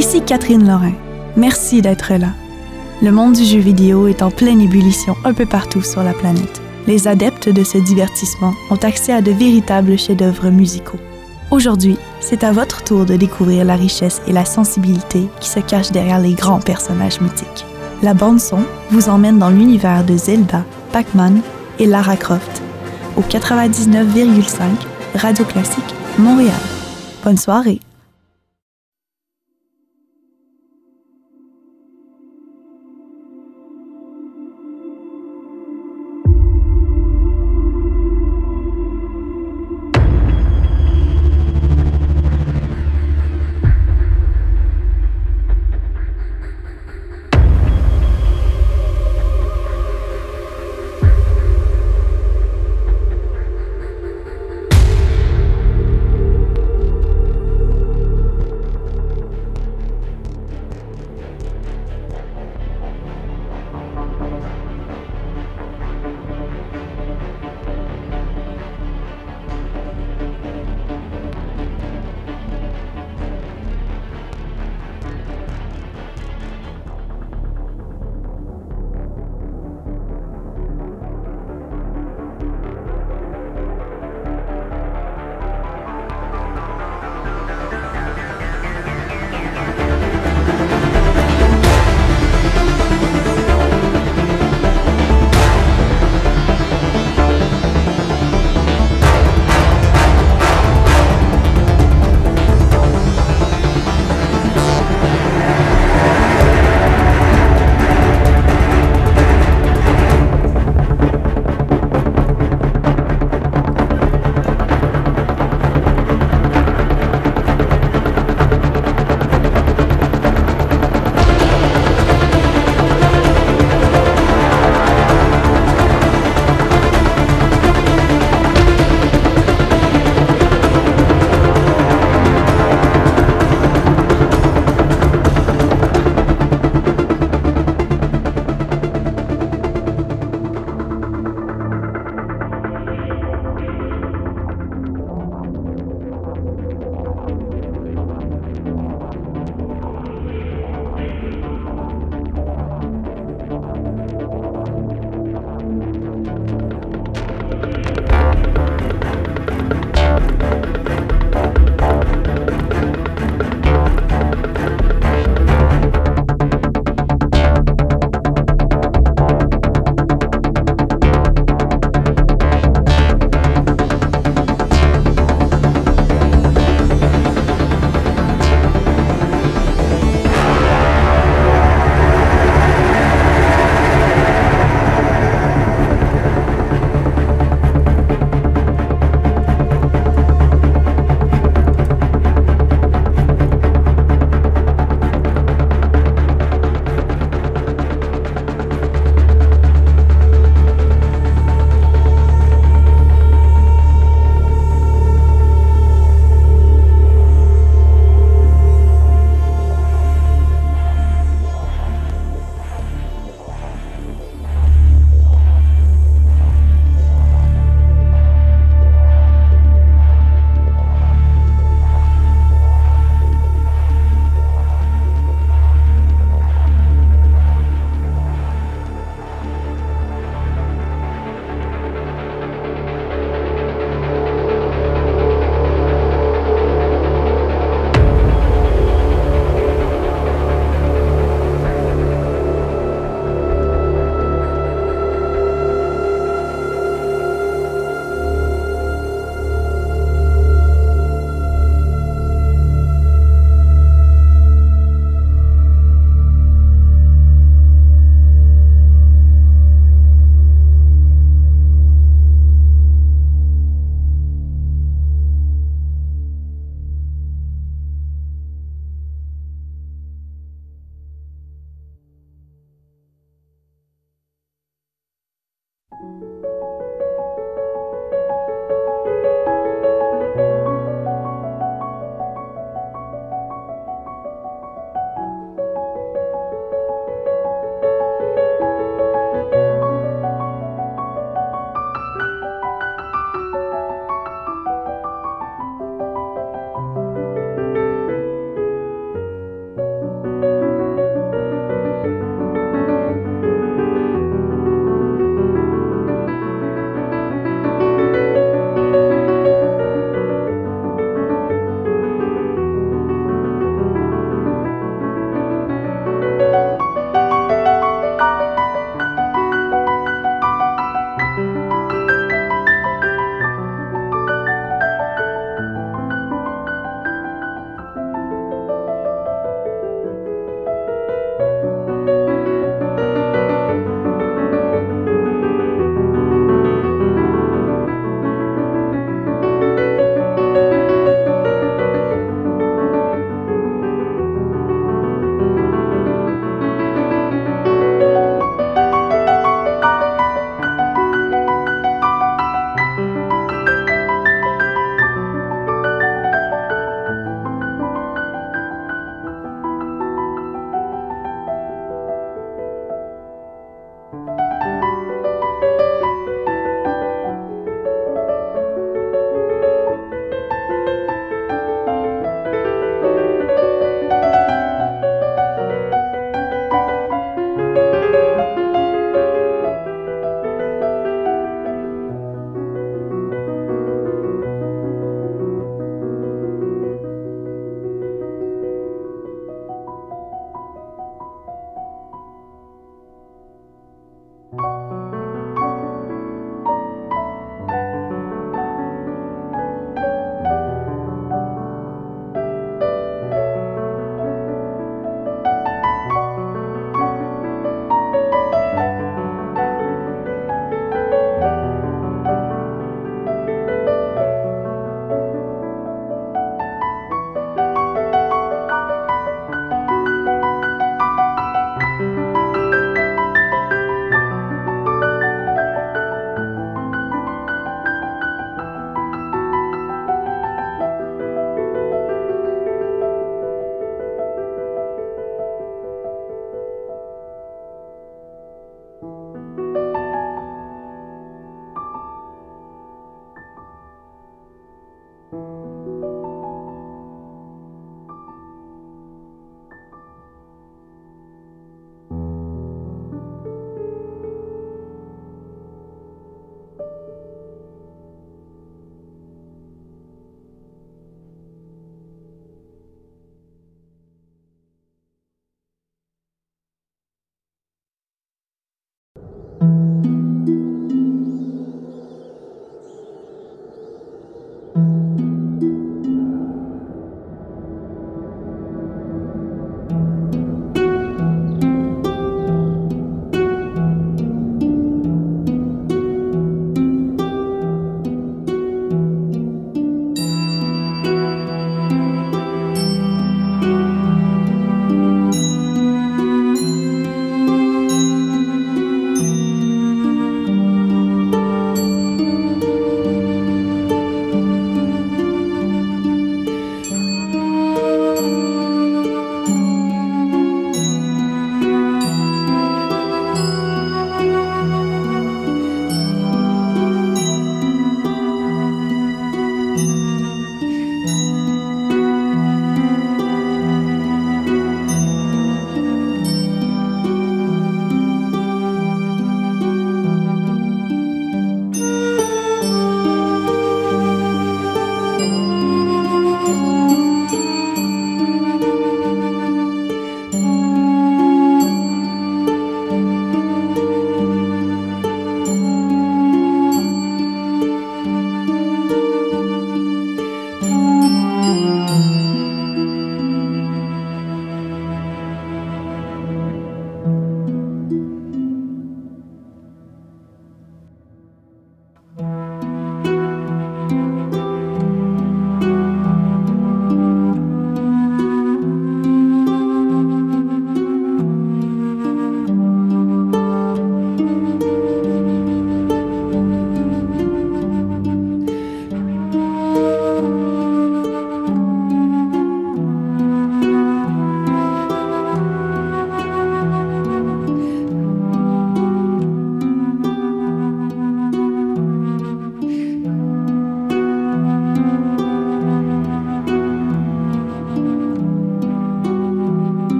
Ici Catherine Lorrain. Merci d'être là. Le monde du jeu vidéo est en pleine ébullition un peu partout sur la planète. Les adeptes de ce divertissement ont accès à de véritables chefs-d'œuvre musicaux. Aujourd'hui, c'est à votre tour de découvrir la richesse et la sensibilité qui se cachent derrière les grands personnages mythiques. La bande-son vous emmène dans l'univers de Zelda, Pac-Man et Lara Croft au 99,5 Radio Classique Montréal. Bonne soirée!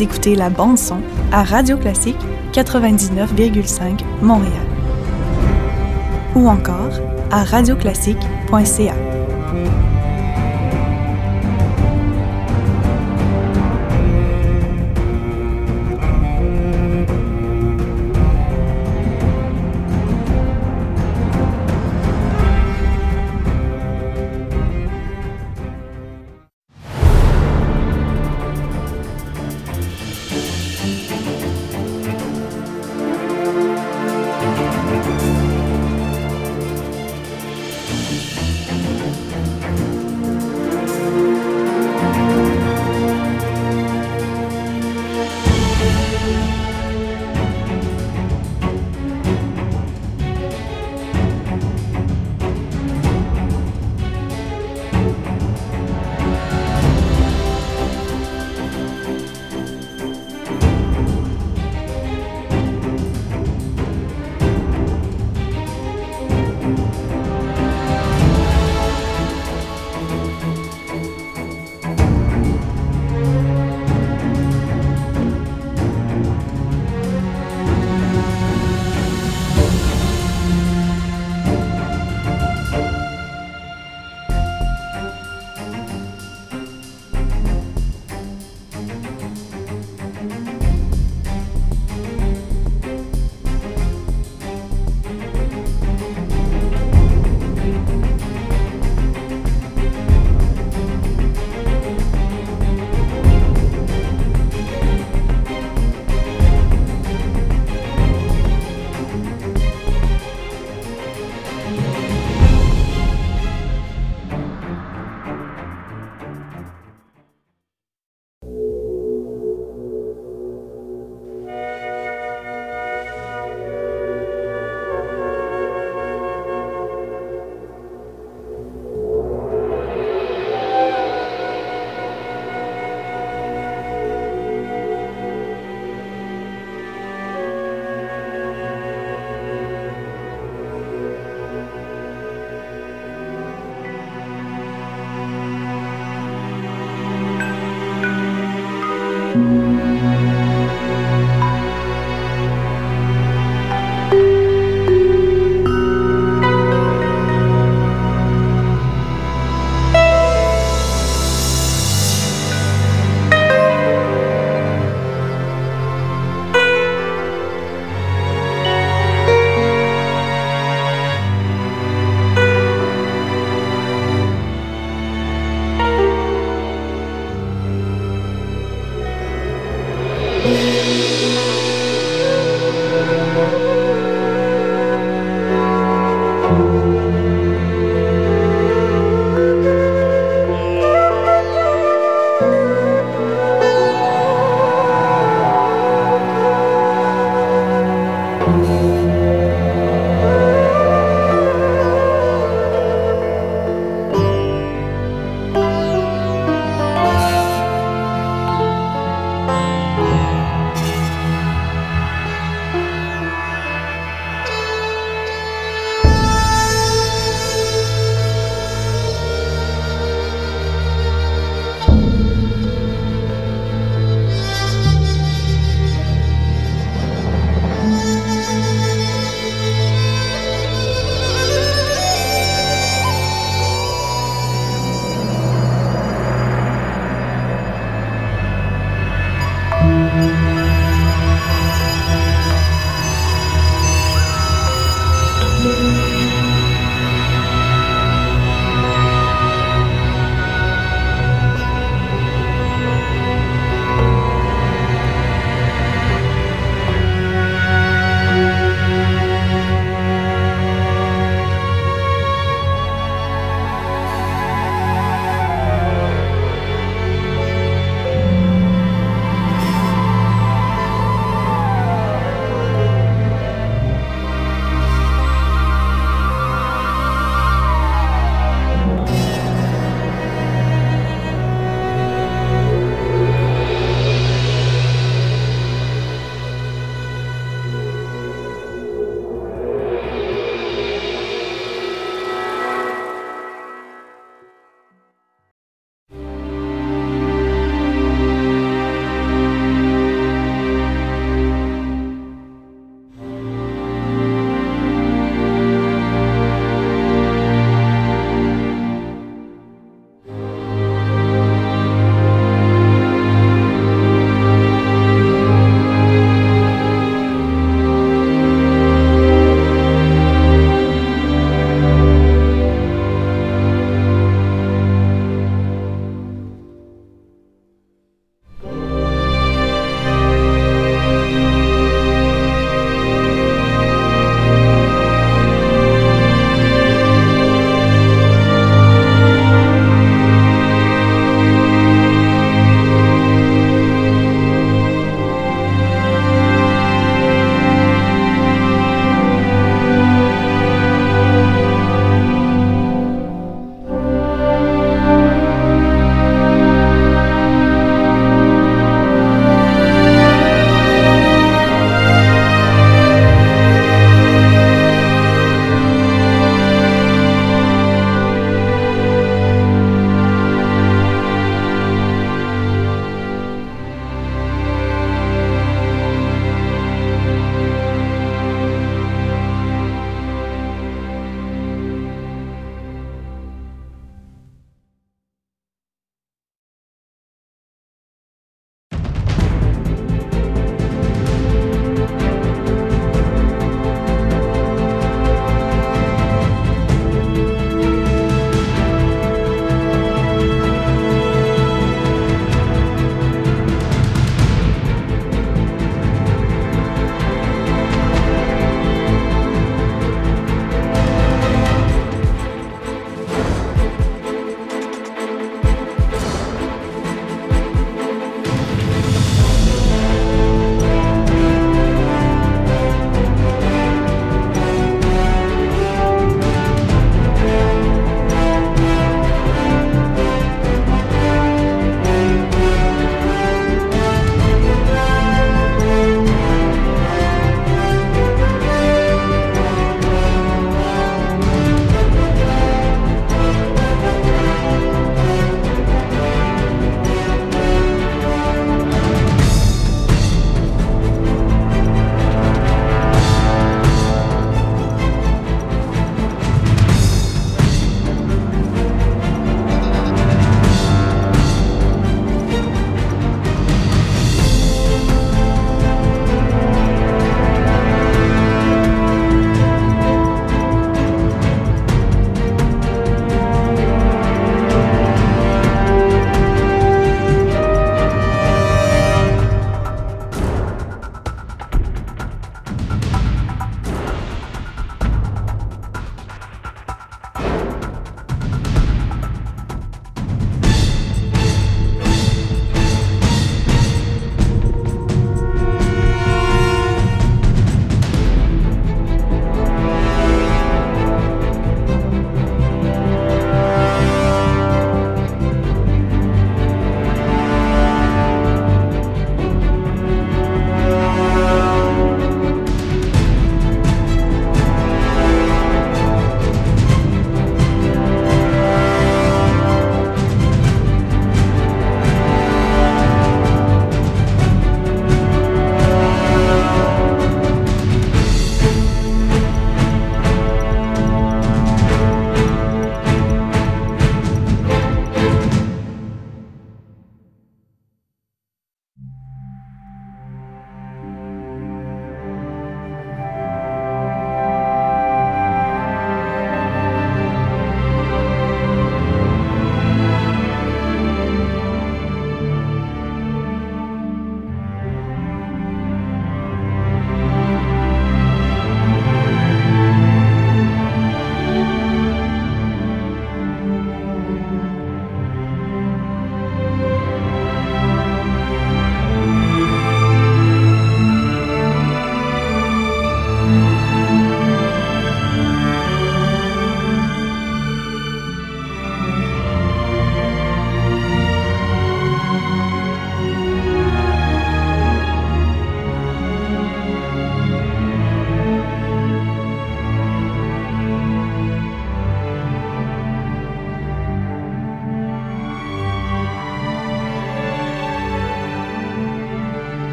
Écoutez la bande son à Radio Classique 99,5 Montréal. Ou encore à radioclassique.ca.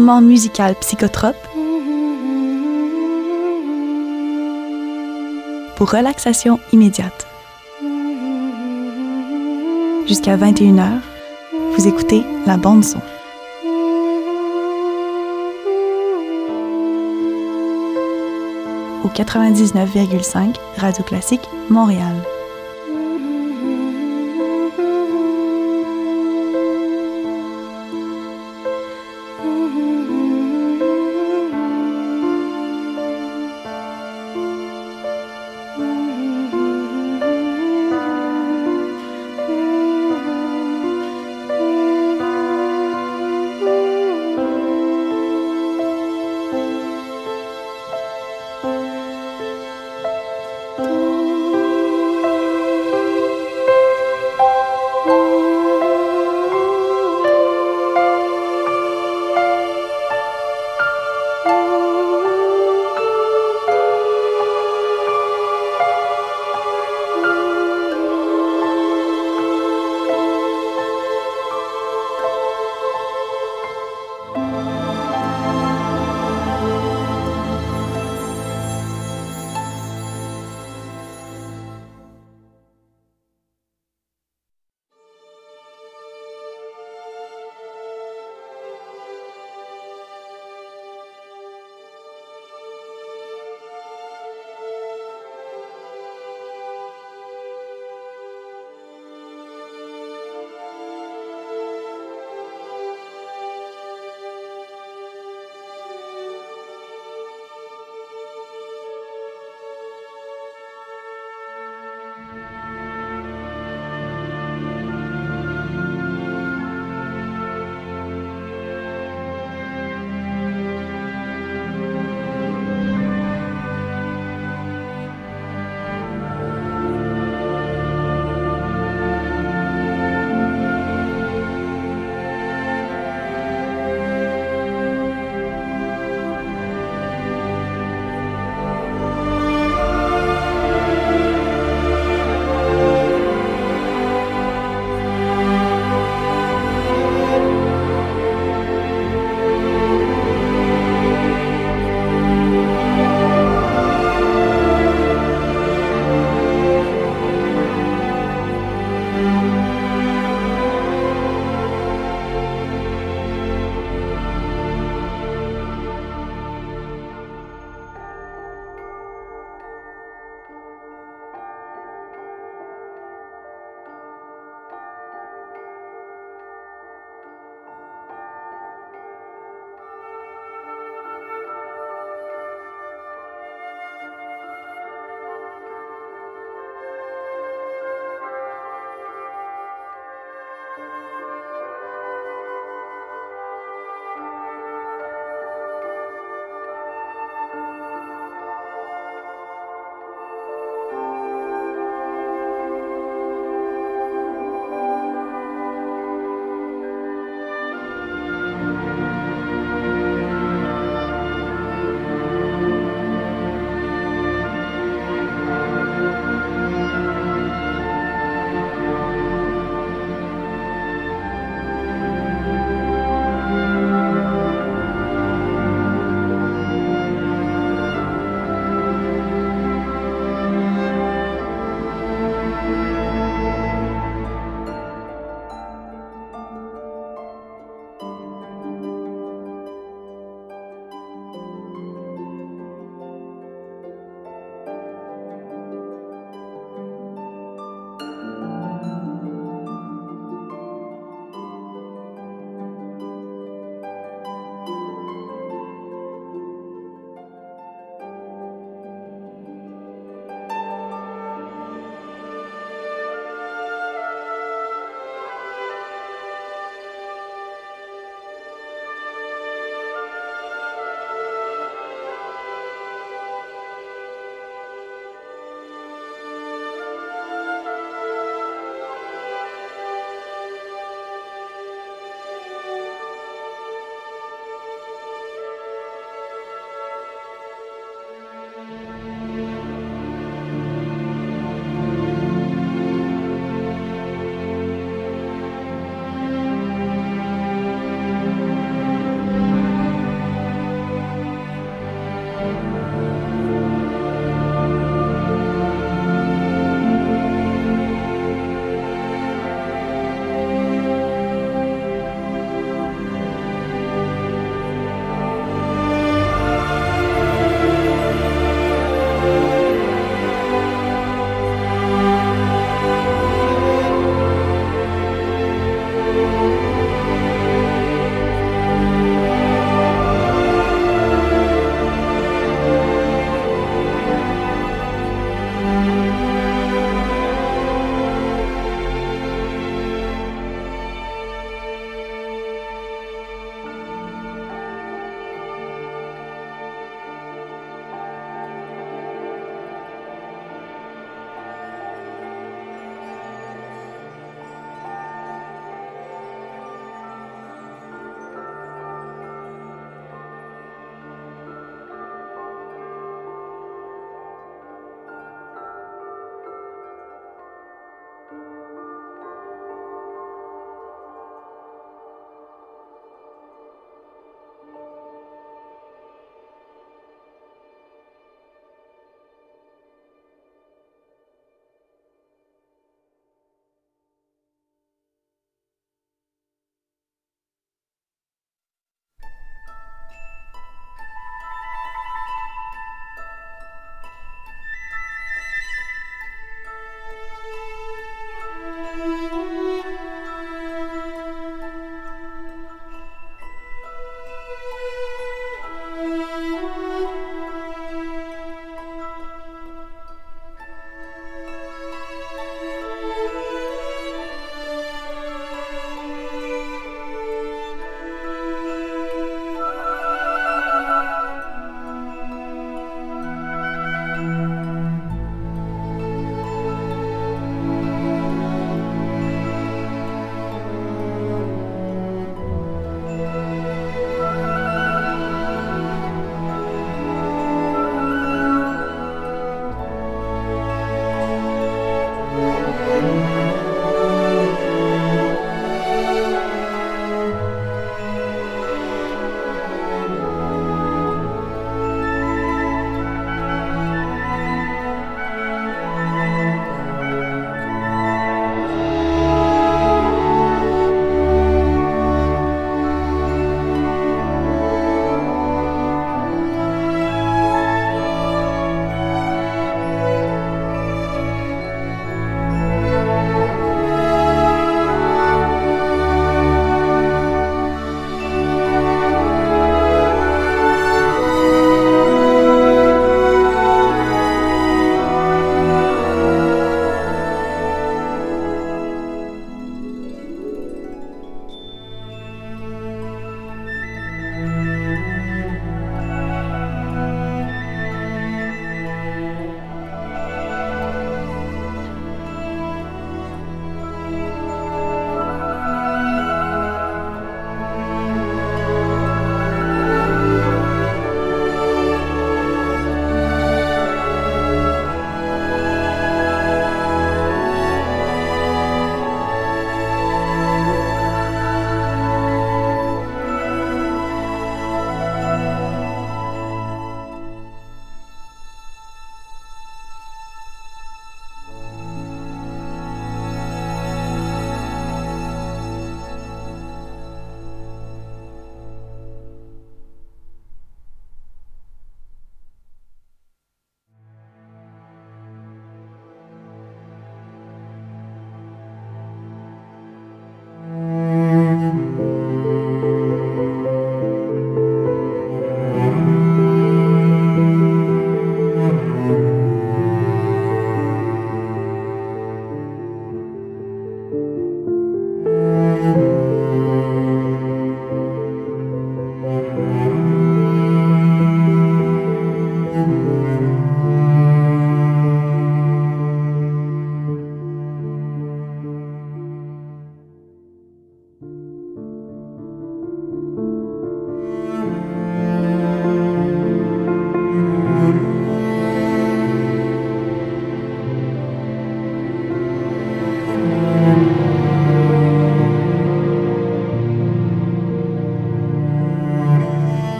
moment musical psychotrope pour relaxation immédiate. Jusqu'à 21h, vous écoutez la bande son. Au 99,5 Radio Classique Montréal.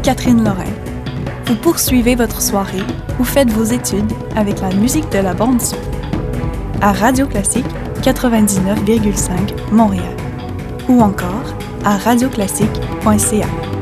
Catherine Lorrain. Vous poursuivez votre soirée ou faites vos études avec la musique de la bande son. À Radio Classique 99,5 Montréal. Ou encore à radioclassique.ca.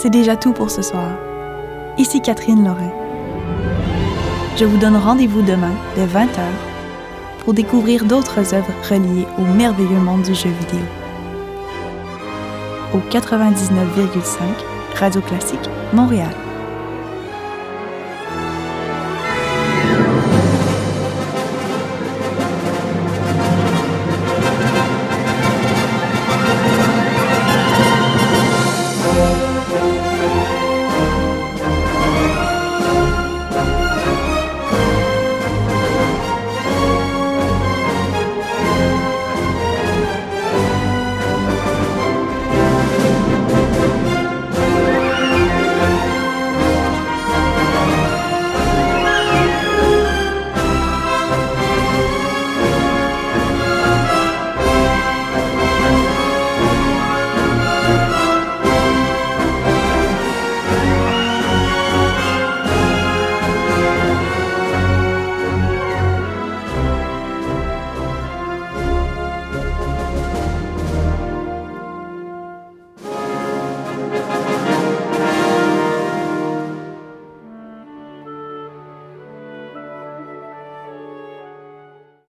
c'est déjà tout pour ce soir. Ici Catherine Lorrain. Je vous donne rendez-vous demain dès 20h pour découvrir d'autres œuvres reliées au merveilleux monde du jeu vidéo. Au 99,5 Radio Classique Montréal.